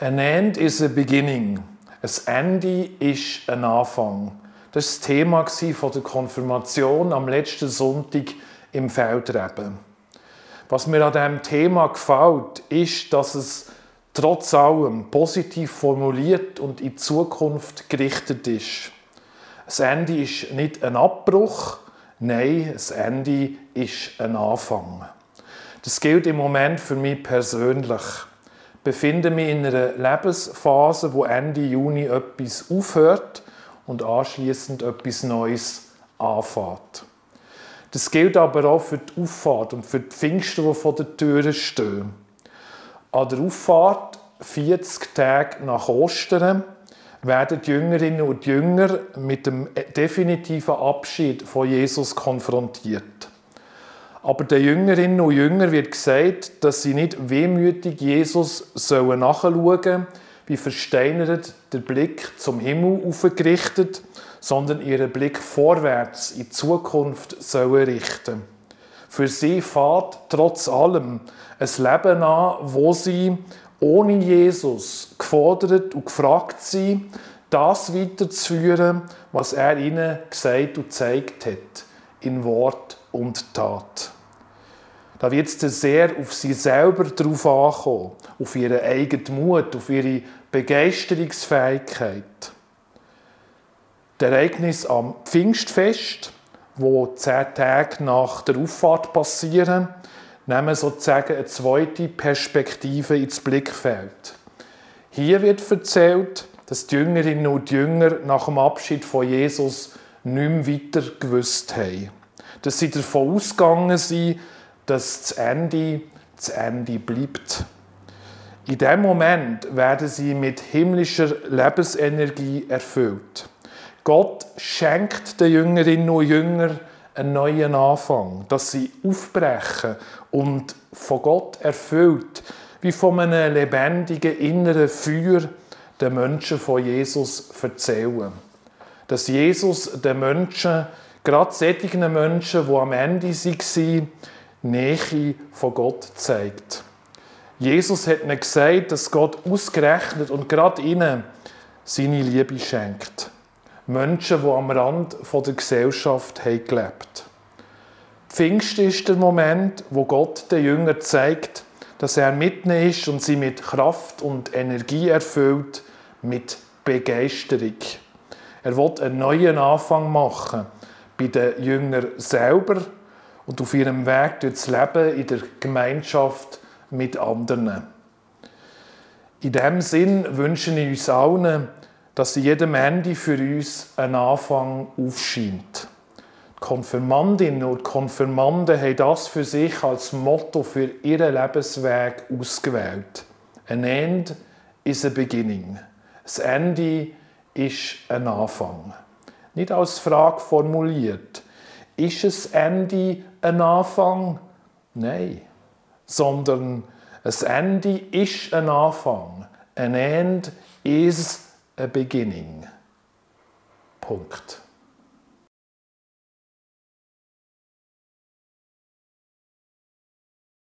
An end is a beginning. Ein Ende ist ein Anfang. Das war das Thema der Konfirmation am letzten Sonntag im Feldreben. Was mir an diesem Thema gefällt, ist, dass es trotz allem positiv formuliert und in die Zukunft gerichtet ist. Das Ende ist nicht ein Abbruch, nein, das Ende ist ein Anfang. Das gilt im Moment für mich persönlich befinde mich in einer Lebensphase, wo Ende Juni etwas aufhört und anschließend etwas Neues anfängt. Das gilt aber auch für die Auffahrt und für die Pfingsten, die vor der Tür stehen. An der Auffahrt, 40 Tage nach Ostern, werden die Jüngerinnen und Jünger mit dem definitiven Abschied von Jesus konfrontiert. Aber den Jüngerinnen und Jüngern wird gesagt, dass sie nicht wehmütig Jesus sollen nachschauen, wie versteinert der Blick zum Himmel aufgerichtet, sondern ihren Blick vorwärts in die Zukunft sollen richten. Für sie fährt trotz allem ein Leben an, wo sie ohne Jesus gefordert und gefragt sind, das weiterzuführen, was er ihnen gesagt und gezeigt hat, in Wort und Tat. Da wird es sehr auf sie selber drauf ankommen, auf ihren eigenen Mut, auf ihre Begeisterungsfähigkeit. Das Ereignis am Pfingstfest, wo zehn Tage nach der Auffahrt passieren, nehmen sozusagen eine zweite Perspektive ins Blickfeld. Hier wird erzählt, dass die Jüngerinnen und Jünger nach dem Abschied von Jesus nicht mehr weiter gewusst haben. Dass sie davon ausgegangen sind, dass das Ende das Ende bleibt. In dem Moment werden sie mit himmlischer Lebensenergie erfüllt. Gott schenkt den Jüngerinnen und Jüngern einen neuen Anfang, dass sie aufbrechen und von Gott erfüllt, wie von einem lebendigen inneren Feuer den Menschen von Jesus erzählen. Dass Jesus den Menschen, gerade solchen Menschen, die am Ende waren, Nähe von Gott zeigt. Jesus hat mir gesagt, dass Gott ausgerechnet und gerade ihnen seine Liebe schenkt. Menschen, die am Rand der Gesellschaft haben Pfingst ist der Moment, wo Gott den Jüngern zeigt, dass er mitten ist und sie mit Kraft und Energie erfüllt, mit Begeisterung. Er will einen neuen Anfang machen bei den Jüngern selber und auf ihrem Weg durchs Leben in der Gemeinschaft mit anderen. In diesem Sinn wünsche ich uns allen, dass in jedem Ende für uns ein Anfang aufscheint. Die Konfirmandinnen und Konfirmanden haben das für sich als Motto für ihren Lebensweg ausgewählt. Ein End is a beginning. Das Ende ist ein Anfang. Nicht als Frage formuliert. Ist das Ende ein Anfang? Nein. Sondern ein Ende ist ein Anfang. Ein End is a beginning. Punkt.